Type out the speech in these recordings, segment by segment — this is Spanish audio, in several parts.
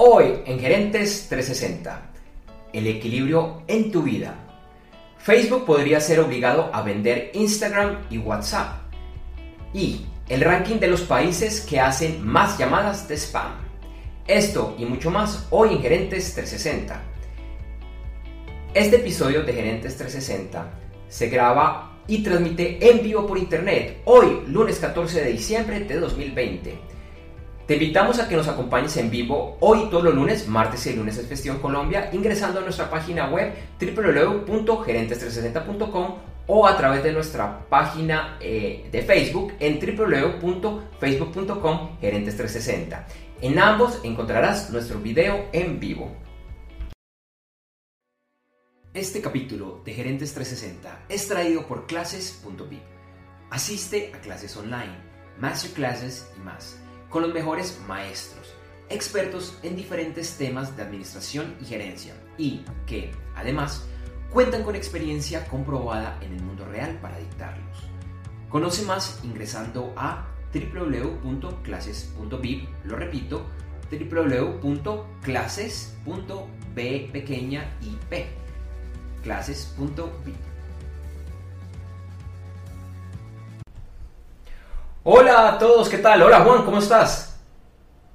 Hoy en Gerentes 360, el equilibrio en tu vida. Facebook podría ser obligado a vender Instagram y WhatsApp. Y el ranking de los países que hacen más llamadas de spam. Esto y mucho más hoy en Gerentes 360. Este episodio de Gerentes 360 se graba y transmite en vivo por internet hoy, lunes 14 de diciembre de 2020. Te invitamos a que nos acompañes en vivo hoy todos los lunes, martes y lunes es Festivo Colombia, ingresando a nuestra página web www.gerentes360.com o a través de nuestra página eh, de Facebook en www.facebook.com gerentes360. En ambos encontrarás nuestro video en vivo. Este capítulo de Gerentes 360 es traído por clases.vip. Asiste a clases online, masterclasses y más con los mejores maestros, expertos en diferentes temas de administración y gerencia y que, además, cuentan con experiencia comprobada en el mundo real para dictarlos. Conoce más ingresando a www.clases.vip, lo repito, www.clases.b pequeña. Hola a todos, ¿qué tal? Hola Juan, ¿cómo estás?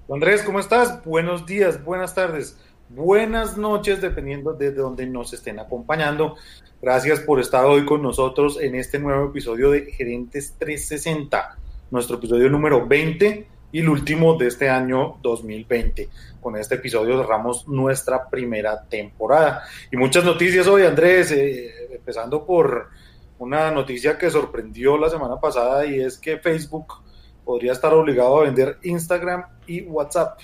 Andrés, ¿cómo estás? Buenos días, buenas tardes, buenas noches, dependiendo de donde nos estén acompañando. Gracias por estar hoy con nosotros en este nuevo episodio de Gerentes 360, nuestro episodio número 20 y el último de este año 2020. Con este episodio cerramos nuestra primera temporada. Y muchas noticias hoy, Andrés, eh, empezando por una noticia que sorprendió la semana pasada y es que Facebook podría estar obligado a vender Instagram y WhatsApp.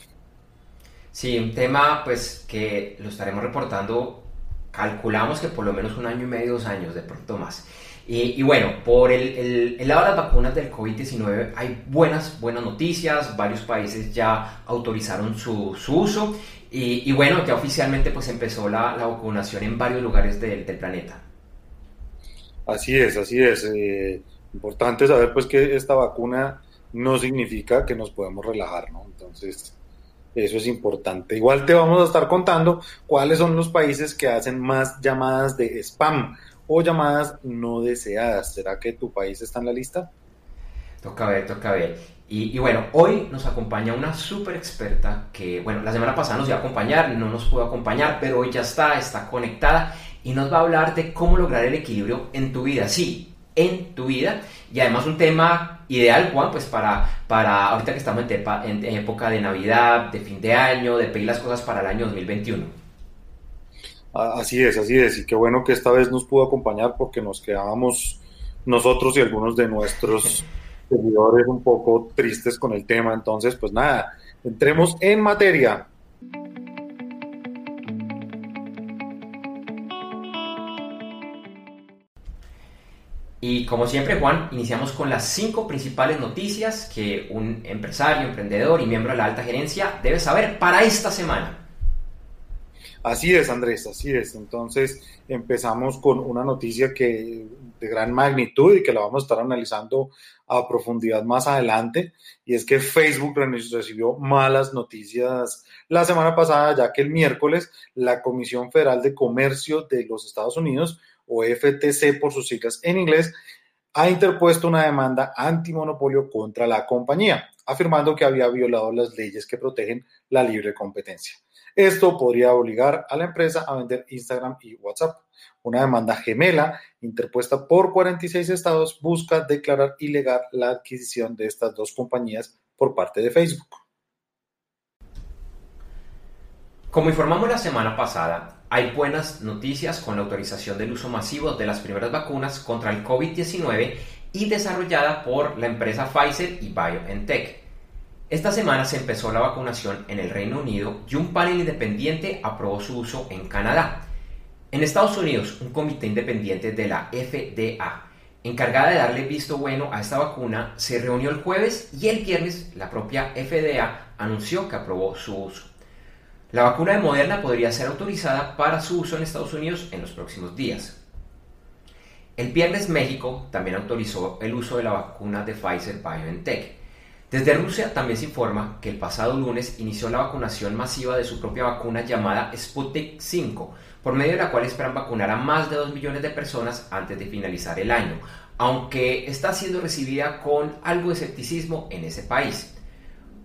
Sí, un tema pues que lo estaremos reportando, calculamos que por lo menos un año y medio, dos años, de pronto más. Y, bueno, por el, lado de las vacunas del COVID-19 hay buenas, buenas noticias, varios países ya autorizaron su, uso y, bueno, ya oficialmente pues empezó la, vacunación en varios lugares del planeta. Así es, así es. Eh, importante saber pues que esta vacuna no significa que nos podemos relajar, ¿no? Entonces, eso es importante. Igual te vamos a estar contando cuáles son los países que hacen más llamadas de spam o llamadas no deseadas. ¿Será que tu país está en la lista? Toca ver, toca ver. Y, y bueno, hoy nos acompaña una súper experta que, bueno, la semana pasada nos iba a acompañar, no nos pudo acompañar, pero hoy ya está, está conectada y nos va a hablar de cómo lograr el equilibrio en tu vida. Sí, en tu vida. Y además un tema ideal, Juan, pues para, para ahorita que estamos en, época de Navidad, de fin de año, de pedir las cosas para el año 2021. Así es, así es. Y qué bueno que esta vez nos pudo acompañar porque nos quedábamos nosotros y algunos de nuestros seguidores un poco tristes con el tema. Entonces, pues nada, entremos en materia. Y como siempre, Juan, iniciamos con las cinco principales noticias que un empresario, emprendedor y miembro de la alta gerencia debe saber para esta semana. Así es, Andrés, así es. Entonces empezamos con una noticia que de gran magnitud y que la vamos a estar analizando a profundidad más adelante. Y es que Facebook recibió malas noticias la semana pasada, ya que el miércoles la Comisión Federal de Comercio de los Estados Unidos o FTC por sus siglas en inglés, ha interpuesto una demanda antimonopolio contra la compañía, afirmando que había violado las leyes que protegen la libre competencia. Esto podría obligar a la empresa a vender Instagram y WhatsApp. Una demanda gemela interpuesta por 46 estados busca declarar ilegal la adquisición de estas dos compañías por parte de Facebook. Como informamos la semana pasada, hay buenas noticias con la autorización del uso masivo de las primeras vacunas contra el COVID-19 y desarrollada por la empresa Pfizer y BioNTech. Esta semana se empezó la vacunación en el Reino Unido y un panel independiente aprobó su uso en Canadá. En Estados Unidos, un comité independiente de la FDA, encargada de darle visto bueno a esta vacuna, se reunió el jueves y el viernes la propia FDA anunció que aprobó su uso. La vacuna de Moderna podría ser autorizada para su uso en Estados Unidos en los próximos días. El viernes México también autorizó el uso de la vacuna de Pfizer BioNTech. Desde Rusia también se informa que el pasado lunes inició la vacunación masiva de su propia vacuna llamada Sputnik 5, por medio de la cual esperan vacunar a más de 2 millones de personas antes de finalizar el año, aunque está siendo recibida con algo de escepticismo en ese país.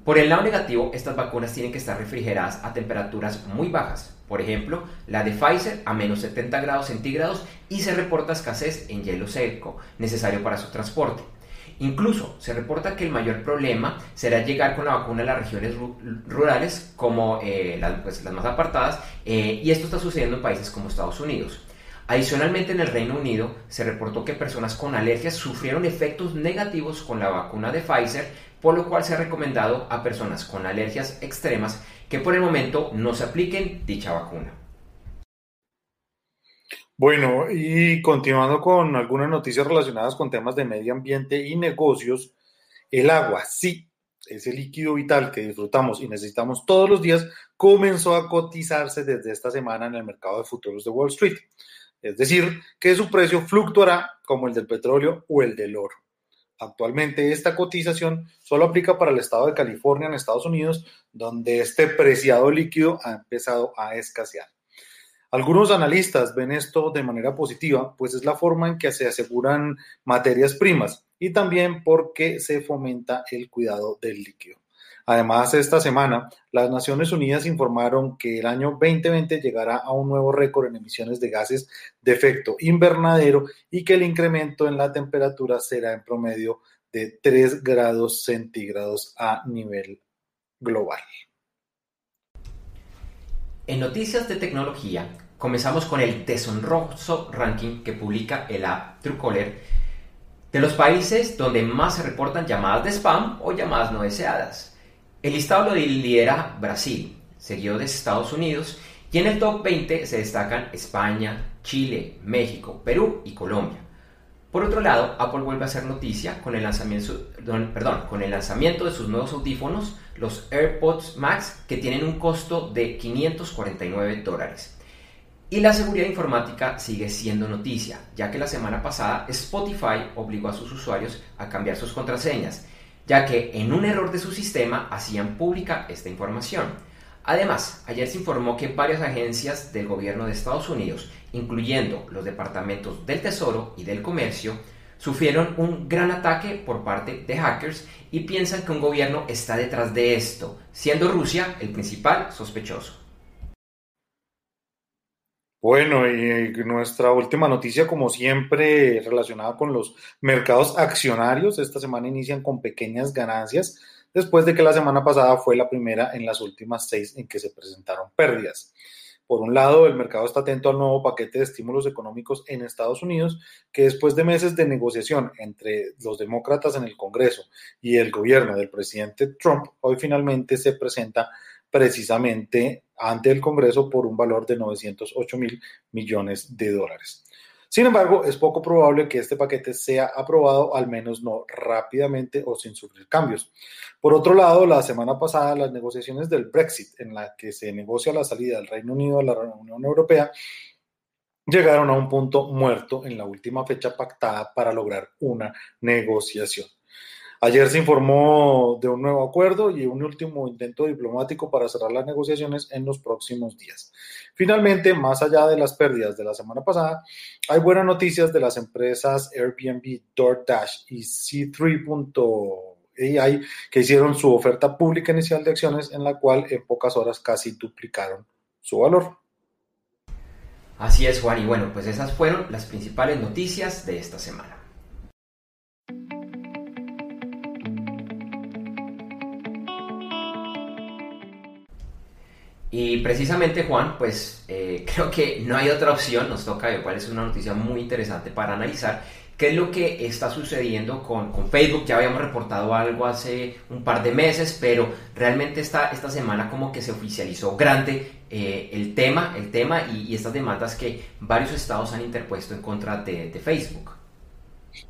Por el lado negativo, estas vacunas tienen que estar refrigeradas a temperaturas muy bajas, por ejemplo, la de Pfizer a menos 70 grados centígrados y se reporta escasez en hielo seco necesario para su transporte. Incluso se reporta que el mayor problema será llegar con la vacuna a las regiones rurales como eh, pues, las, más apartadas eh, y esto está sucediendo en países como Estados Unidos. Adicionalmente, en el Reino Unido se reportó que personas con alergias sufrieron efectos negativos con la vacuna de Pfizer, por lo cual se ha recomendado a personas con alergias extremas que por el momento no se apliquen dicha vacuna. Bueno, y continuando con algunas noticias relacionadas con temas de medio ambiente y negocios, el agua, sí, ese líquido vital que disfrutamos y necesitamos todos los días, comenzó a cotizarse desde esta semana en el mercado de futuros de Wall Street. Es decir, que su precio fluctuará como el del petróleo o el del oro. Actualmente esta cotización solo aplica para el estado de California en Estados Unidos, donde este preciado líquido ha empezado a escasear. Algunos analistas ven esto de manera positiva, pues es la forma en que se aseguran materias primas y también porque se fomenta el cuidado del líquido. Además, esta semana, las Naciones Unidas informaron que el año 2020 llegará a un nuevo récord en emisiones de gases de efecto invernadero y que el incremento en la temperatura será en promedio de 3 grados centígrados a nivel global. En noticias de tecnología, comenzamos con el deshonroso ranking que publica el app Truecaller de los países donde más se reportan llamadas de spam o llamadas no deseadas. El listado lo lidera Brasil, seguido de Estados Unidos, y en el top 20 se destacan España, Chile, México, Perú y Colombia. Por otro lado, Apple vuelve a hacer noticia con el lanzamiento, con el lanzamiento de sus nuevos audífonos, los AirPods Max, que tienen un costo de 549 dólares. Y la seguridad informática sigue siendo noticia, ya que la semana pasada Spotify obligó a sus usuarios a cambiar sus contraseñas ya que en un error de su sistema hacían pública esta información. Además, ayer se informó que varias agencias del gobierno de Estados Unidos, incluyendo los departamentos del Tesoro y del Comercio, sufrieron un gran ataque por parte de hackers y piensan que un gobierno está detrás de esto, siendo Rusia el principal sospechoso. Bueno, y nuestra última noticia, como siempre, relacionada con los mercados accionarios. Esta semana inician con pequeñas ganancias, después de que la semana pasada fue la primera en las últimas seis en que se presentaron pérdidas. Por un lado, el mercado está atento al nuevo paquete de estímulos económicos en Estados Unidos, que después de meses de negociación entre los demócratas en el Congreso y el gobierno del presidente Trump, hoy finalmente se presenta precisamente ante el Congreso por un valor de 908 mil millones de dólares. Sin embargo, es poco probable que este paquete sea aprobado, al menos no rápidamente o sin sufrir cambios. Por otro lado, la semana pasada las negociaciones del Brexit, en la que se negocia la salida del Reino Unido a la Unión Europea, llegaron a un punto muerto en la última fecha pactada para lograr una negociación. Ayer se informó de un nuevo acuerdo y un último intento diplomático para cerrar las negociaciones en los próximos días. Finalmente, más allá de las pérdidas de la semana pasada, hay buenas noticias de las empresas Airbnb, DoorDash y C3.ai que hicieron su oferta pública inicial de acciones en la cual en pocas horas casi duplicaron su valor. Así es, Juan. Y bueno, pues esas fueron las principales noticias de esta semana. Y precisamente, Juan, pues eh, creo que no hay otra opción, nos toca, cual es una noticia muy interesante para analizar, qué es lo que está sucediendo con, con, Facebook. Ya habíamos reportado algo hace un par de meses, pero realmente esta, esta semana como que se oficializó grande eh, el tema, el tema y, estas demandas que varios estados han interpuesto en contra de, Facebook.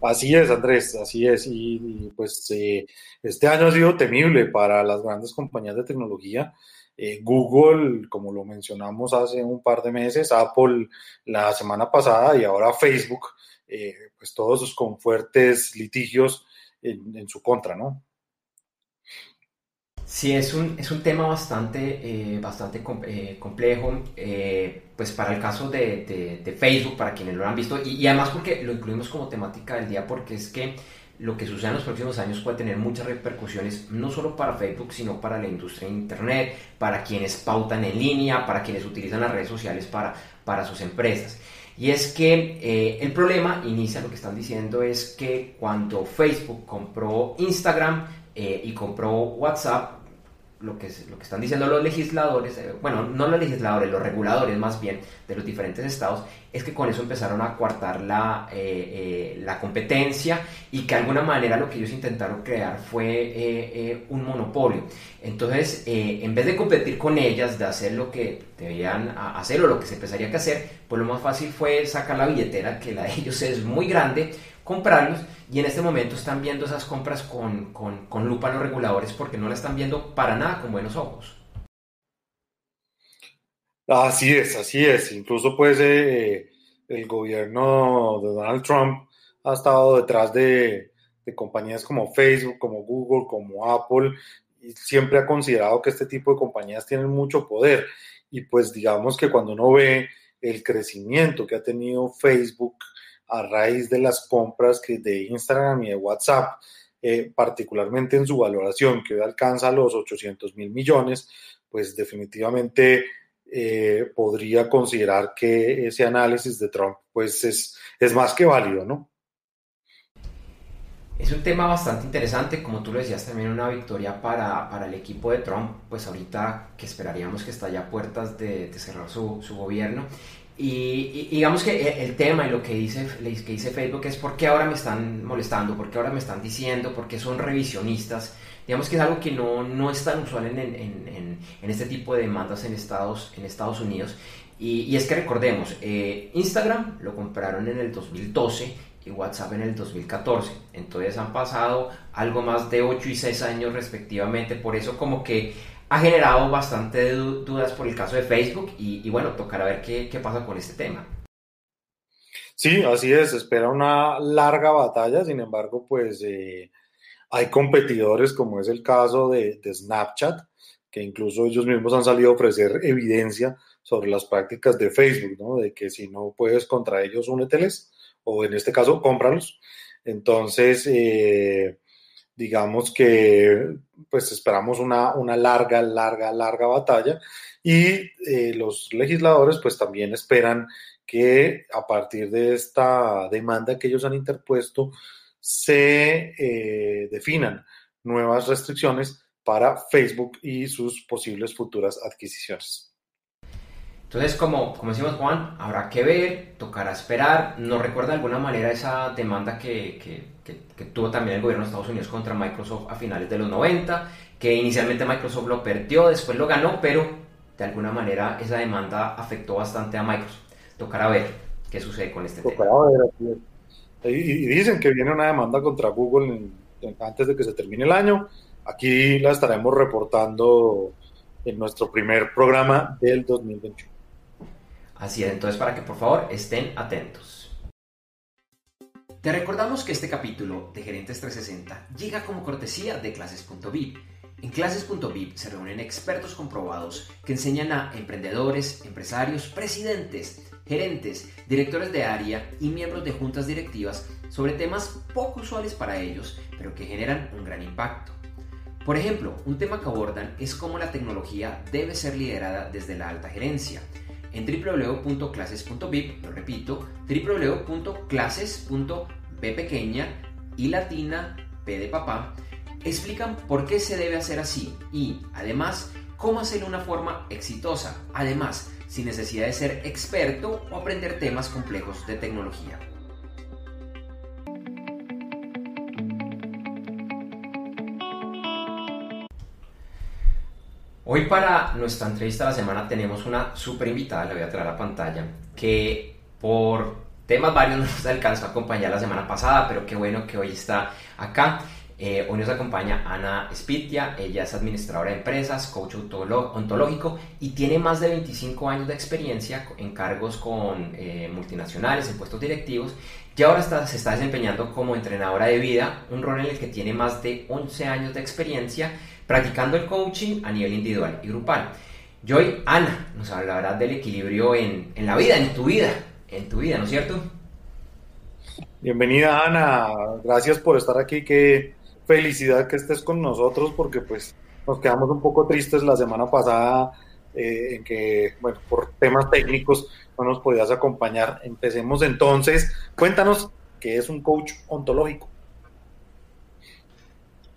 Así es, Andrés, así es. Y, pues eh, este año ha sido temible para las grandes compañías de tecnología. Eh, Google, como lo mencionamos hace un par de meses, Apple la semana pasada y ahora Facebook, eh, pues todos con fuertes litigios en, su contra, ¿no? Sí, es un, es un tema bastante, eh, bastante complejo, pues para el caso de, de, Facebook, para quienes lo han visto, y, además porque lo incluimos como temática del día, porque es que lo que sucede en los próximos años puede tener muchas repercusiones, no solo para Facebook, sino para la industria de Internet, para quienes pautan en línea, para quienes utilizan las redes sociales para, para sus empresas. Y es que el problema inicia, lo que están diciendo es que cuando Facebook compró Instagram, eh, y compró WhatsApp, lo que, lo que están diciendo los legisladores, eh, bueno, no los legisladores, los reguladores más bien de los diferentes estados, es que con eso empezaron a coartar la, eh, la competencia y que de alguna manera lo que ellos intentaron crear fue un monopolio. Entonces, en vez de competir con ellas, de hacer lo que debían hacer o lo que se empezaría que hacer, pues lo más fácil fue sacar la billetera, que la de ellos es muy grande, comprarlos y en este momento están viendo esas compras con, con, lupa los reguladores porque no la están viendo para nada con buenos ojos. Así es, así es. Incluso pues eh, el gobierno de Donald Trump ha estado detrás de, de, compañías como Facebook, como Google, como Apple, y siempre ha considerado que este tipo de compañías tienen mucho poder. Y pues digamos que cuando uno ve el crecimiento que ha tenido Facebook, a raíz de las compras de Instagram y de WhatsApp, eh, particularmente en su valoración, que hoy alcanza los 800 mil millones, pues definitivamente eh, podría considerar que ese análisis de Trump pues es, es más que válido, ¿no? Es un tema bastante interesante, como tú lo decías, también una victoria para, para el equipo de Trump, pues ahorita que esperaríamos que está ya a puertas de, de cerrar su, su, gobierno. Y, digamos que el, tema y lo que dice, que dice Facebook es por qué ahora me están molestando, por qué ahora me están diciendo, por qué son revisionistas. Digamos que es algo que no, no es tan usual en, en, en, este tipo de demandas en Estados, en Estados Unidos. Y, y es que recordemos, eh, Instagram lo compraron en el 2012 y WhatsApp en el 2014. Entonces han pasado algo más de 8 y 6 años respectivamente. Por eso como que ha generado bastante dudas por el caso de Facebook y, bueno, tocará ver qué, pasa con este tema. Sí, así es, espera una larga batalla, sin embargo, pues eh, hay competidores como es el caso de, de, Snapchat, que incluso ellos mismos han salido a ofrecer evidencia sobre las prácticas de Facebook, ¿no? De que si no puedes contra ellos, úneteles, o en este caso, cómpralos. Entonces, eh, digamos que pues esperamos una, una larga, larga, larga batalla y eh, los legisladores pues también esperan que a partir de esta demanda que ellos han interpuesto se eh, definan nuevas restricciones para Facebook y sus posibles futuras adquisiciones. Entonces, como, como decimos Juan, habrá que ver, tocará esperar. ¿Nos recuerda de alguna manera esa demanda que, que, que, tuvo también el gobierno de Estados Unidos contra Microsoft a finales de los 90? Que inicialmente Microsoft lo perdió, después lo ganó, pero de alguna manera esa demanda afectó bastante a Microsoft. Tocará ver qué sucede con este tocará tema. Ver, y, dicen que viene una demanda contra Google antes de que se termine el año. Aquí la estaremos reportando en nuestro primer programa del 2021. Así es, entonces para que por favor estén atentos. Te recordamos que este capítulo de Gerentes 360 llega como cortesía de clases.vip. En clases.vip se reúnen expertos comprobados que enseñan a emprendedores, empresarios, presidentes, gerentes, directores de área y miembros de juntas directivas sobre temas poco usuales para ellos, pero que generan un gran impacto. Por ejemplo, un tema que abordan es cómo la tecnología debe ser liderada desde la alta gerencia en www.clases.vip, lo repito, www.clases.b pequeña y latina P de papá, explican por qué se debe hacer así y, además, cómo hacerlo de una forma exitosa, además, sin necesidad de ser experto o aprender temas complejos de tecnología. Hoy para nuestra entrevista de la semana tenemos una súper invitada, le voy a traer a la pantalla, que por temas varios no nos alcanzó a acompañar la semana pasada, pero qué bueno que hoy está acá. Eh, hoy nos acompaña Ana Spitia, ella es administradora de empresas, coach ontológico y tiene más de 25 años de experiencia en cargos con eh, multinacionales, en puestos directivos y ahora se está desempeñando como entrenadora de vida, un rol en el que tiene más de 11 años de experiencia practicando el coaching a nivel individual y grupal. Y hoy Ana nos hablará del equilibrio en, en la vida, en tu vida, en tu vida, ¿no es cierto? Bienvenida Ana, gracias por estar aquí, qué felicidad que estés con nosotros porque pues nos quedamos un poco tristes la semana pasada eh, en que, bueno, por temas técnicos no nos podías acompañar. Empecemos entonces, cuéntanos qué es un coach ontológico.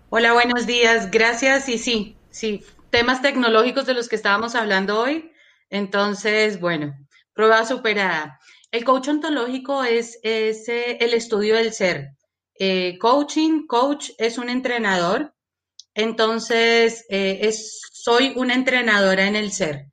Hola, buenos días, gracias y sí, sí, temas tecnológicos de los que estábamos hablando hoy. Entonces, bueno, prueba superada. El coach ontológico es, eh, el estudio del ser. Eh, coaching, coach es un entrenador. Entonces, eh, es, soy una entrenadora en el ser.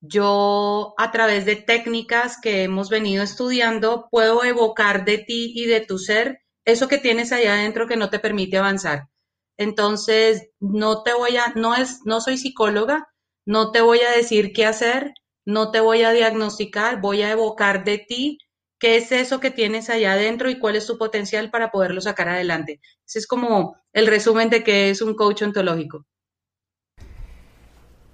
yo, a través de técnicas que hemos venido estudiando, puedo evocar de ti y de tu ser eso que tienes allá adentro que no te permite avanzar. Entonces, no te voy a, no es, no soy psicóloga, no te voy a decir qué hacer, no te voy a diagnosticar, voy a evocar de ti qué es eso que tienes allá adentro y cuál es tu potencial para poderlo sacar adelante. Ese es como el resumen de qué es un coach ontológico.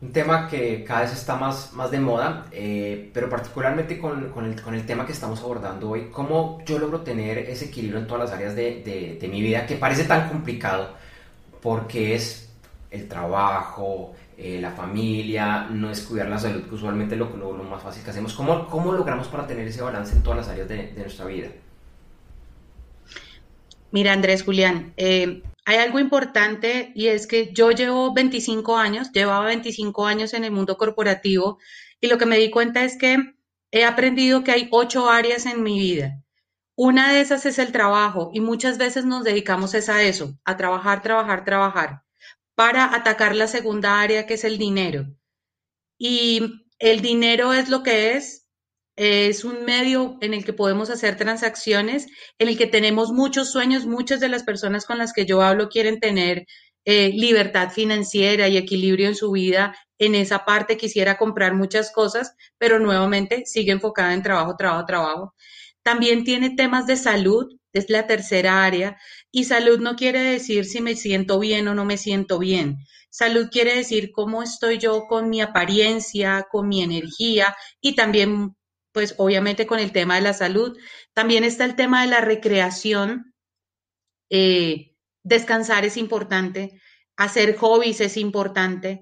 Un tema que cada vez está más, más de moda, eh, pero particularmente con, con, el, con, el, tema que estamos abordando hoy, cómo yo logro tener ese equilibrio en todas las áreas de, de, mi vida, que parece tan complicado, porque es el trabajo, eh, la familia, no descuidar la salud, que usualmente lo, lo, lo más fácil que hacemos. ¿Cómo, ¿Cómo, logramos para tener ese balance en todas las áreas de, de nuestra vida? Mira, Andrés Julián, eh, hay algo importante y es que yo llevo 25 años, llevaba 25 años en el mundo corporativo y lo que me di cuenta es que he aprendido que hay ocho áreas en mi vida. Una de esas es el trabajo y muchas veces nos dedicamos a eso, a trabajar, trabajar, trabajar para atacar la segunda área que es el dinero. Y el dinero es lo que es, es un medio en el que podemos hacer transacciones, en el que tenemos muchos sueños, muchas de las personas con las que yo hablo quieren tener eh, libertad financiera y equilibrio en su vida. En esa parte quisiera comprar muchas cosas, pero nuevamente sigue enfocada en trabajo, trabajo, trabajo. También tiene temas de salud, es la tercera área, y salud no quiere decir si me siento bien o no me siento bien. Salud quiere decir cómo estoy yo con mi apariencia, con mi energía y también, pues obviamente con el tema de la salud. También está el tema de la recreación. Eh, descansar es importante, hacer hobbies es importante.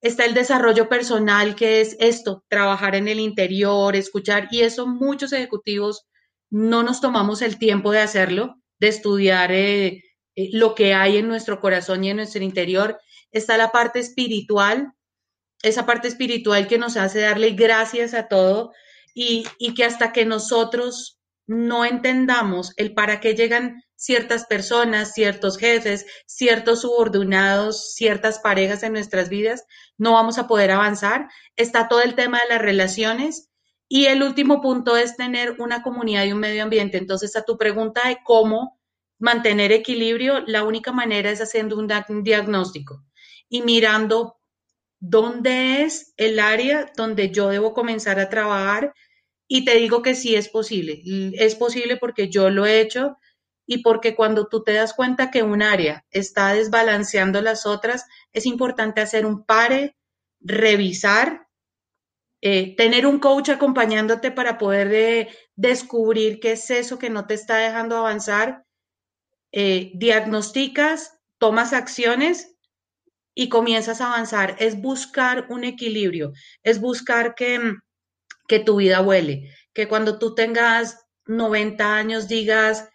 Está el desarrollo personal, que es esto, trabajar en el interior, escuchar, y eso muchos ejecutivos no nos tomamos el tiempo de hacerlo, de estudiar eh, eh, lo que hay en nuestro corazón y en nuestro interior. Está la parte espiritual, esa parte espiritual que nos hace darle gracias a todo y, que hasta que nosotros no entendamos el para qué llegan ciertas personas, ciertos jefes, ciertos subordinados, ciertas parejas en nuestras vidas, no vamos a poder avanzar. Está todo el tema de las relaciones y el último punto es tener una comunidad y un medio ambiente. Entonces, a tu pregunta de cómo mantener equilibrio, la única manera es haciendo un, diagnóstico y mirando dónde es el área donde yo debo comenzar a trabajar. Y te digo que sí es posible. Es posible porque yo lo he hecho y porque cuando tú te das cuenta que un área está desbalanceando las otras, es importante hacer un pare, revisar eh, tener un coach acompañándote para poder descubrir qué es eso que no te está dejando avanzar, eh, diagnosticas, tomas acciones y comienzas a avanzar. Es buscar un equilibrio, es buscar que, que tu vida huele, que cuando tú tengas 90 años digas,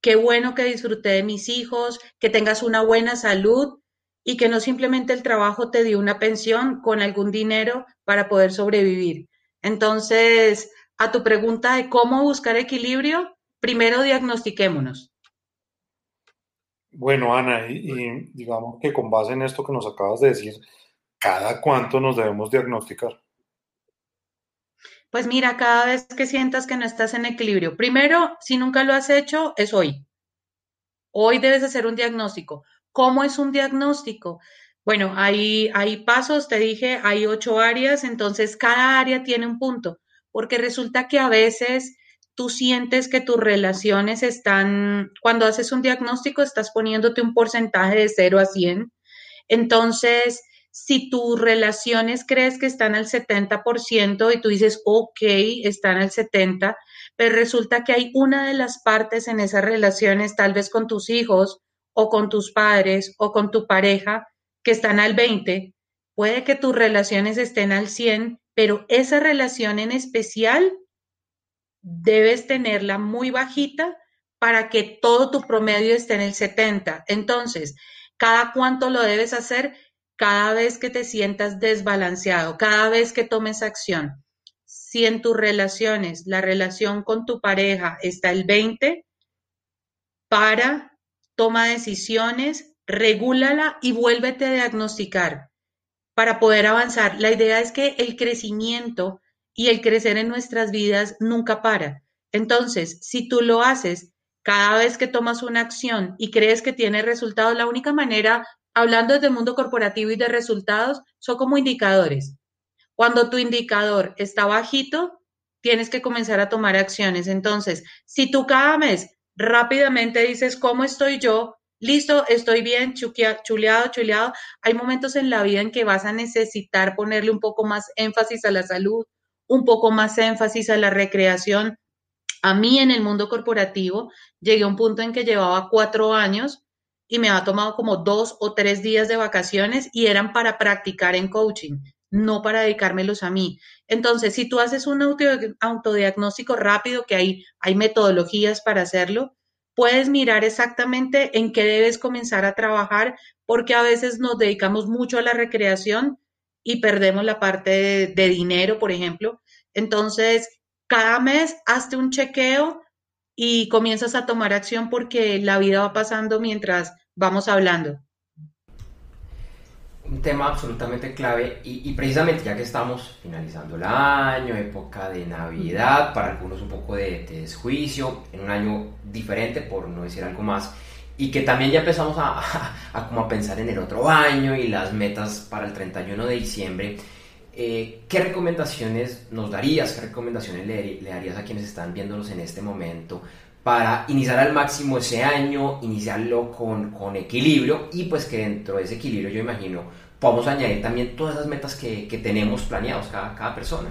qué bueno que disfruté de mis hijos, que tengas una buena salud y que no simplemente el trabajo te dio una pensión con algún dinero para poder sobrevivir. Entonces, a tu pregunta de cómo buscar equilibrio, primero diagnostiquémonos. Bueno, Ana, y, digamos que con base en esto que nos acabas de decir, ¿cada cuánto nos debemos diagnosticar? Pues mira, cada vez que sientas que no estás en equilibrio, primero, si nunca lo has hecho, es hoy. Hoy debes hacer un diagnóstico. ¿Cómo es un diagnóstico? Bueno, hay, hay pasos, te dije, hay ocho áreas, entonces cada área tiene un punto, porque resulta que a veces tú sientes que tus relaciones están, cuando haces un diagnóstico, estás poniéndote un porcentaje de 0 a 100. Entonces, si tus relaciones crees que están al 70% y tú dices, ok, están al 70%, pero resulta que hay una de las partes en esas relaciones, tal vez con tus hijos o con tus padres o con tu pareja, que están al 20%, puede que tus relaciones estén al 100%, pero esa relación en especial debes tenerla muy bajita para que todo tu promedio esté en el 70. Entonces, ¿cada cuánto lo debes hacer? Cada vez que te sientas desbalanceado, cada vez que tomes acción. Si en tus relaciones, la relación con tu pareja está el 20, para, toma decisiones, regúlala y vuélvete a diagnosticar para poder avanzar. La idea es que el crecimiento y el crecer en nuestras vidas nunca para. Entonces, si tú lo haces cada vez que tomas una acción y crees que tiene resultados, la única manera, hablando desde el mundo corporativo y de resultados, son como indicadores. Cuando tu indicador está bajito, tienes que comenzar a tomar acciones. Entonces, si tú cada mes rápidamente dices, ¿cómo estoy yo? Listo, estoy bien, chuleado, chuleado. Hay momentos en la vida en que vas a necesitar ponerle un poco más énfasis a la salud, un poco más énfasis a la recreación. A mí en el mundo corporativo llegué a un punto en que llevaba cuatro años y me había tomado como dos o tres días de vacaciones y eran para practicar en coaching, no para dedicármelos a mí. Entonces, si tú haces un autodiagnóstico rápido, que hay, hay metodologías para hacerlo, puedes mirar exactamente en qué debes comenzar a trabajar, porque a veces nos dedicamos mucho a la recreación y perdemos la parte de, dinero, por ejemplo. Entonces, cada mes hazte un chequeo y comienzas a tomar acción porque la vida va pasando mientras vamos hablando. Un tema absolutamente clave y, precisamente ya que estamos finalizando el año, época de Navidad, para algunos un poco de, de desjuicio, en un año diferente, por no decir algo más, y que también ya empezamos a, como a pensar en el otro año y las metas para el 31 de diciembre. Eh, ¿Qué recomendaciones nos darías? ¿Qué recomendaciones le, darías a quienes están viéndonos en este momento para iniciar al máximo ese año, iniciarlo con, con equilibrio y pues que dentro de ese equilibrio yo imagino podamos añadir también todas esas metas que, que tenemos planeados cada, cada, persona?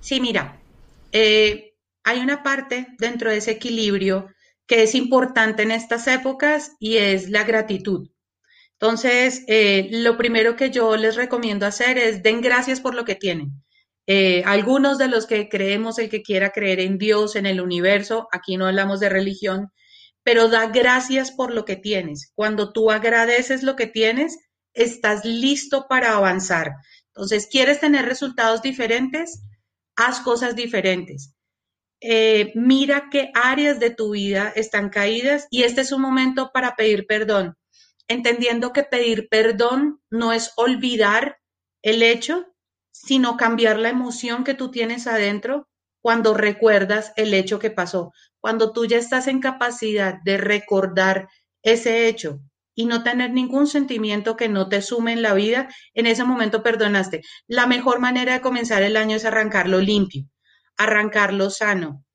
Sí, mira, eh, hay una parte dentro de ese equilibrio que es importante en estas épocas y es la gratitud. Entonces, eh, lo primero que yo les recomiendo hacer es den gracias por lo que tienen. Eh, algunos de los que creemos, el que quiera creer en Dios, en el universo, aquí no hablamos de religión, pero da gracias por lo que tienes. Cuando tú agradeces lo que tienes, estás listo para avanzar. Entonces, ¿quieres tener resultados diferentes? Haz cosas diferentes. Eh, mira qué áreas de tu vida están caídas y este es un momento para pedir perdón, entendiendo que pedir perdón no es olvidar el hecho, sino cambiar la emoción que tú tienes adentro cuando recuerdas el hecho que pasó, cuando tú ya estás en capacidad de recordar ese hecho y no tener ningún sentimiento que no te sume en la vida, en ese momento perdonaste. La mejor manera de comenzar el año es arrancarlo limpio arrancarlo sano.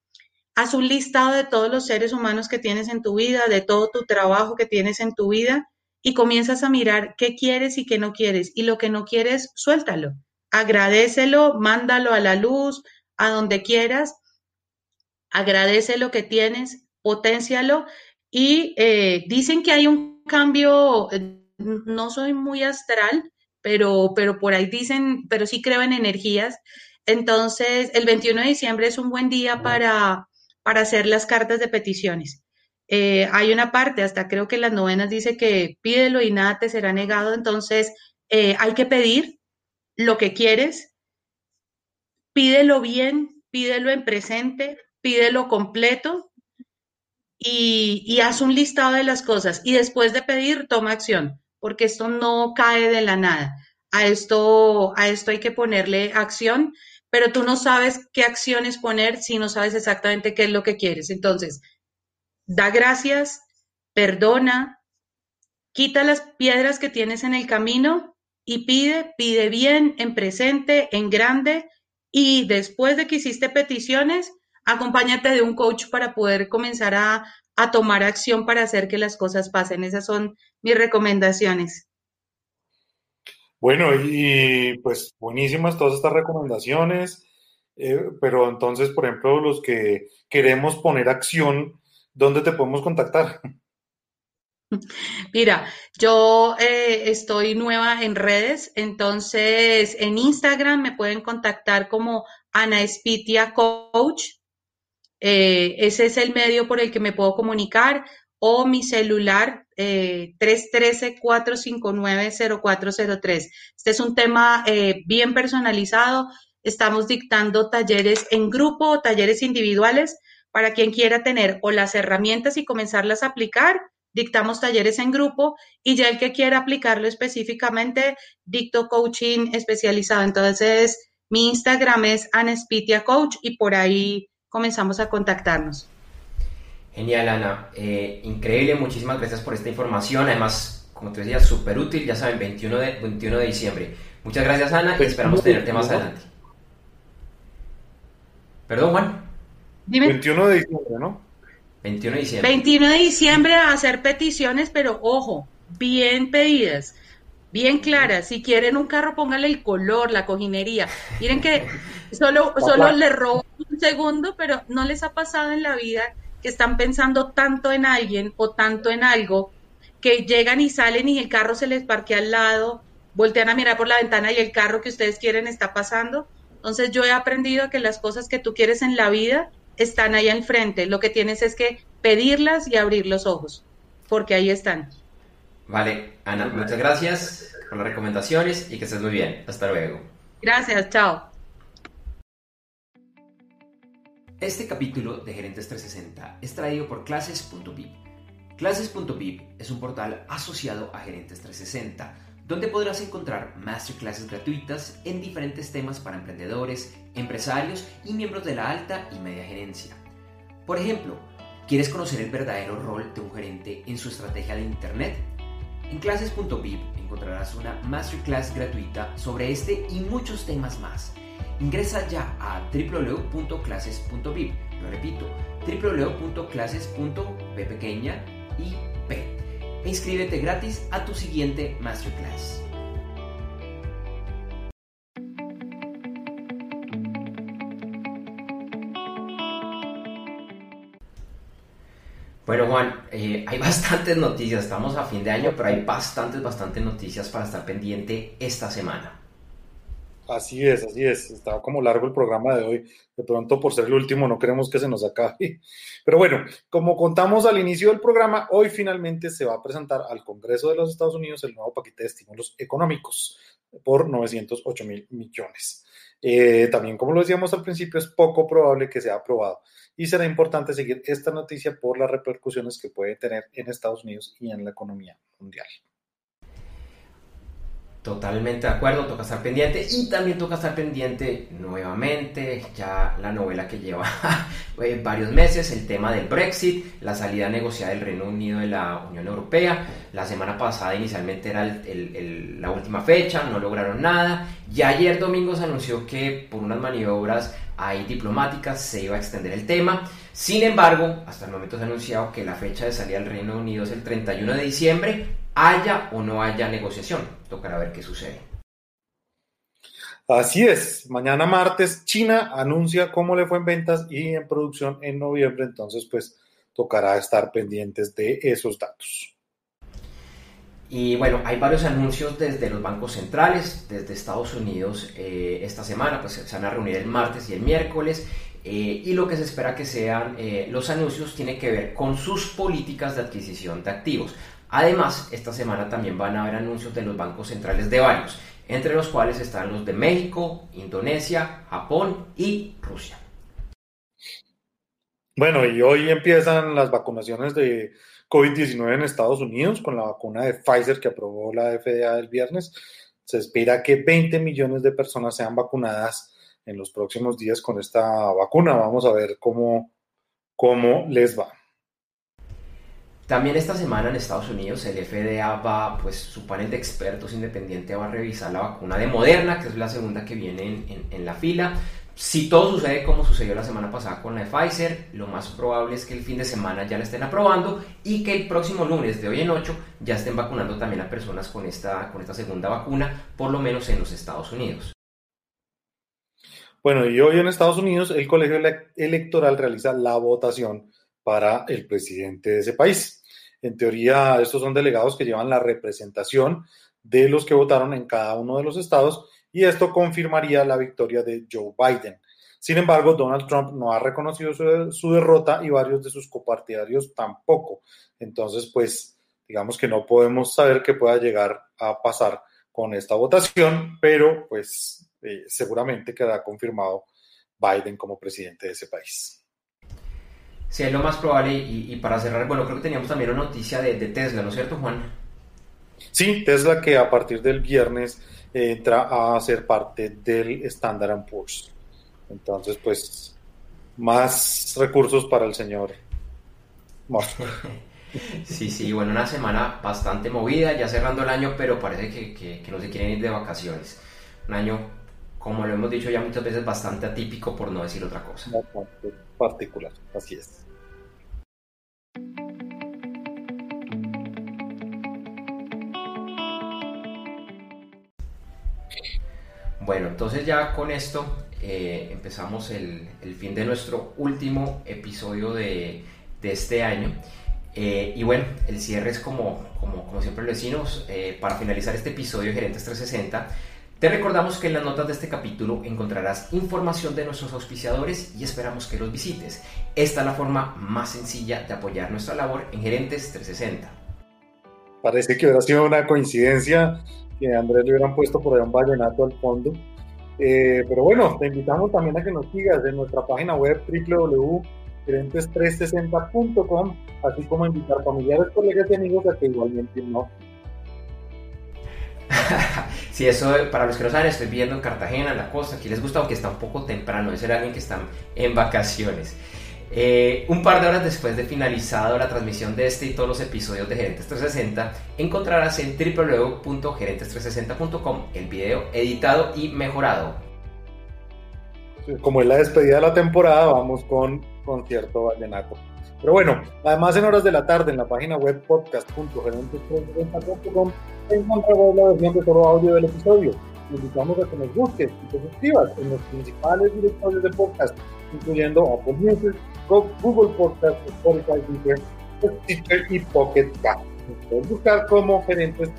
Haz un listado de todos los seres humanos que tienes en tu vida, de todo tu trabajo que tienes en tu vida y comienzas a mirar qué quieres y qué no quieres. Y lo que no quieres, suéltalo. Agradecelo, mándalo a la luz, a donde quieras. Agradece lo que tienes, potencialo. Y eh, dicen que hay un cambio, eh, no soy muy astral, pero, pero por ahí dicen, pero sí creo en energías entonces, el 21 de diciembre es un buen día para, para hacer las cartas de peticiones. Eh, hay una parte, hasta creo que las novenas dice que pídelo y nada te será negado. Entonces, eh, hay que pedir lo que quieres, pídelo bien, pídelo en presente, pídelo completo y, y haz un listado de las cosas. Y después de pedir, toma acción, porque esto no cae de la nada. A esto, a esto hay que ponerle acción pero tú no sabes qué acciones poner si no sabes exactamente qué es lo que quieres. Entonces, da gracias, perdona, quita las piedras que tienes en el camino y pide, pide bien, en presente, en grande, y después de que hiciste peticiones, acompáñate de un coach para poder comenzar a, a tomar acción para hacer que las cosas pasen. Esas son mis recomendaciones. Bueno, y pues buenísimas todas estas recomendaciones, eh, pero entonces, por ejemplo, los que queremos poner acción, ¿dónde te podemos contactar? Mira, yo eh, estoy nueva en redes, entonces en Instagram me pueden contactar como Ana Espitia Coach. Eh, ese es el medio por el que me puedo comunicar o mi celular eh, 313-459-0403. Este es un tema eh, bien personalizado. Estamos dictando talleres en grupo o talleres individuales para quien quiera tener o las herramientas y comenzarlas a aplicar. Dictamos talleres en grupo y ya el que quiera aplicarlo específicamente, dicto coaching especializado. Entonces, mi Instagram es Anespitia Coach y por ahí comenzamos a contactarnos. Genial, Ana. Eh, increíble, muchísimas gracias por esta información. Además, como te decía, súper útil, ya saben, 21 de, 21 de diciembre. Muchas gracias, Ana, y esperamos tenerte más adelante. Perdón, Juan. Dime. 21 de diciembre, ¿no? 21 de diciembre. 21 de diciembre a hacer peticiones, pero ojo, bien pedidas, bien claras. Si quieren un carro, póngale el color, la cojinería. Miren que solo, solo le robo un segundo, pero no les ha pasado en la vida están pensando tanto en alguien o tanto en algo que llegan y salen y el carro se les parquea al lado, voltean a mirar por la ventana y el carro que ustedes quieren está pasando. Entonces yo he aprendido que las cosas que tú quieres en la vida están ahí al frente. Lo que tienes es que pedirlas y abrir los ojos, porque ahí están. Vale, Ana, muchas gracias por las recomendaciones y que estés muy bien. Hasta luego. Gracias, chao. Este capítulo de Gerentes 360 es traído por clases.vip. Clases.vip es un portal asociado a Gerentes 360, donde podrás encontrar masterclasses gratuitas en diferentes temas para emprendedores, empresarios y miembros de la alta y media gerencia. Por ejemplo, ¿quieres conocer el verdadero rol de un gerente en su estrategia de Internet? En clases.vip encontrarás una masterclass gratuita sobre este y muchos temas más Ingresa ya a www.clases.vip. Lo repito, www.clases.p pequeña y p. E inscríbete gratis a tu siguiente masterclass. Bueno, Juan, eh, hay bastantes noticias. Estamos a fin de año, pero hay bastantes, bastantes noticias para estar pendiente esta semana. Así es, así es. Estaba como largo el programa de hoy. De pronto, por ser el último, no queremos que se nos acabe. Pero bueno, como contamos al inicio del programa, hoy finalmente se va a presentar al Congreso de los Estados Unidos el nuevo paquete de estímulos económicos por 908 mil millones. Eh, también, como lo decíamos al principio, es poco probable que sea aprobado y será importante seguir esta noticia por las repercusiones que puede tener en Estados Unidos y en la economía mundial. Totalmente de acuerdo, toca estar pendiente y también toca estar pendiente nuevamente ya la novela que lleva eh, varios meses, el tema del Brexit, la salida negociada del Reino Unido de la Unión Europea. La semana pasada inicialmente era la última fecha, no lograron nada y ayer domingo se anunció que por unas maniobras ahí diplomáticas se iba a extender el tema. Sin embargo, hasta el momento se ha anunciado que la fecha de salida del Reino Unido es el 31 de diciembre, haya o no haya negociación. Tocará ver qué sucede. Así es, mañana martes China anuncia cómo le fue en ventas y en producción en noviembre, entonces pues tocará estar pendientes de esos datos. Y bueno, hay varios anuncios desde los bancos centrales, desde Estados Unidos eh, esta semana, pues se van a reunir el martes y el miércoles. Eh, y lo que se espera que sean eh, los anuncios tiene que ver con sus políticas de adquisición de activos. Además, esta semana también van a haber anuncios de los bancos centrales de varios, entre los cuales están los de México, Indonesia, Japón y Rusia. Bueno, y hoy empiezan las vacunaciones de COVID-19 en Estados Unidos con la vacuna de Pfizer que aprobó la FDA el viernes. Se espera que 20 millones de personas sean vacunadas en los próximos días con esta vacuna. Vamos a ver cómo, cómo les va. También esta semana en Estados Unidos el FDA va, pues su panel de expertos independiente va a revisar la vacuna de Moderna, que es la segunda que viene en, la fila. si todo sucede como sucedió la semana pasada con la de Pfizer, lo más probable es que el fin de semana ya la estén aprobando y que el próximo lunes de hoy en 8 ya estén vacunando también a personas con esta, con esta segunda vacuna, por lo menos en los Estados Unidos. Bueno, y hoy en Estados Unidos el colegio electoral realiza la votación para el presidente de ese país. En teoría, estos son delegados que llevan la representación de los que votaron en cada uno de los estados y esto confirmaría la victoria de Joe Biden. Sin embargo, Donald Trump no ha reconocido su, derrota y varios de sus copartidarios tampoco. Entonces, pues, digamos que no podemos saber qué pueda llegar a pasar con esta votación, pero pues eh, seguramente quedará confirmado Biden como presidente de ese país. Sí, es lo más probable. Y, para cerrar, bueno, creo que teníamos también una noticia de, de Tesla, ¿no es cierto, Juan? Sí, Tesla que a partir del viernes entra a ser parte del Standard Poor's. Entonces, pues, más recursos para el señor Sí, sí, bueno, una semana bastante movida, ya cerrando el año, pero parece que, que no se quieren ir de vacaciones. Un año, como lo hemos dicho ya muchas veces, bastante atípico, por no decir otra cosa. Bastante particular, así es. Bueno, entonces ya con esto eh, empezamos el, fin de nuestro último episodio de, este año. Eh, y bueno, el cierre es como, como, siempre lo decimos, eh, para finalizar este episodio de Gerentes 360, te recordamos que en las notas de este capítulo encontrarás información de nuestros auspiciadores y esperamos que los visites. Esta es la forma más sencilla de apoyar nuestra labor en Gerentes 360. Parece que hubiera sido una coincidencia que Andrés le hubieran puesto por ahí un vallenato al fondo. Eh, pero bueno, te invitamos también a que nos sigas en nuestra página web www.gerentes360.com, así como invitar familiares, colegas y amigos a que igualmente no. sí, eso para los que no saben, estoy viendo en Cartagena, en la costa, aquí les gusta, aunque está un poco temprano, es ser alguien que está en vacaciones. Eh, un par de horas después de finalizado la transmisión de este y todos los episodios de Gerentes 360, encontrarás en www.gerentes360.com el video editado y mejorado. Como es la despedida de la temporada, vamos con concierto vallenato. Pero bueno, además en horas de la tarde en la página web podcast.gerentes360.com encontrarás la versión de todo audio del episodio. Te invitamos a que nos busques y te suscribas en los principales directorios de podcast, incluyendo Apple Music, Google Podcast, Spotify, Twitter, y Pocket Cast. Puedes buscar como gerentes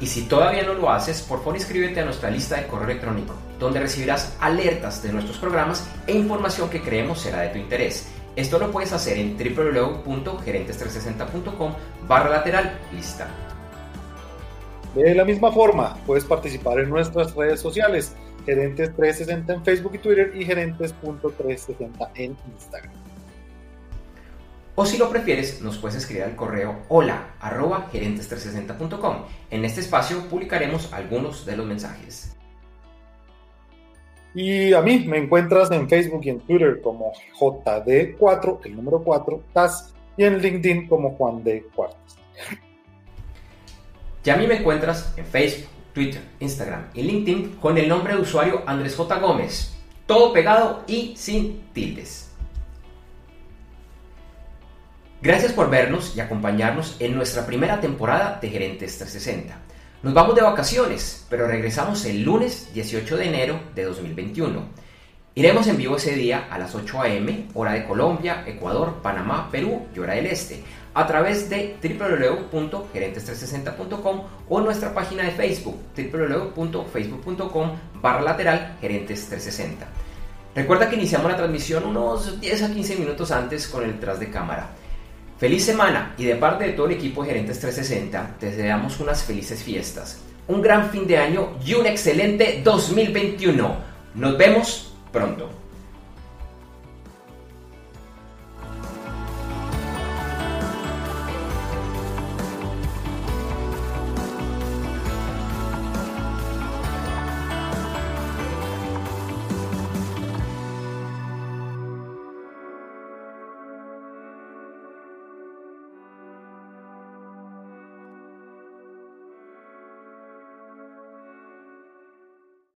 Y si todavía no lo haces, por favor inscríbete a nuestra lista de correo electrónico, donde recibirás alertas de nuestros programas e información que creemos será de tu interés. Esto lo puedes hacer en www.gerentes360.com barra lateral lista. De la misma forma, puedes participar en nuestras redes sociales Gerentes 360 en Facebook y Twitter y Gerentes.360 en Instagram. O si lo prefieres, nos puedes escribir al correo hola arroba gerentes360.com. En este espacio publicaremos algunos de los mensajes. Y a mí me encuentras en Facebook y en Twitter como JD4, el número 4, TAS, y en LinkedIn como Juan D. Cuartas. Y a mí me encuentras en Facebook Twitter, Instagram y LinkedIn con el nombre de usuario Andrés J. Gómez. Todo pegado y sin tildes. Gracias por vernos y acompañarnos en nuestra primera temporada de Gerentes 360. Nos vamos de vacaciones, pero regresamos el lunes 18 de enero de 2021. Iremos en vivo ese día a las 8 a.m., hora de Colombia, Ecuador, Panamá, Perú y hora del Este a través de www.gerentes360.com o nuestra página de Facebook www.facebook.com barra lateral gerentes360. Recuerda que iniciamos la transmisión unos 10 a 15 minutos antes con el tras de cámara. Feliz semana y de parte de todo el equipo de Gerentes 360 te deseamos unas felices fiestas, un gran fin de año y un excelente 2021. Nos vemos pronto.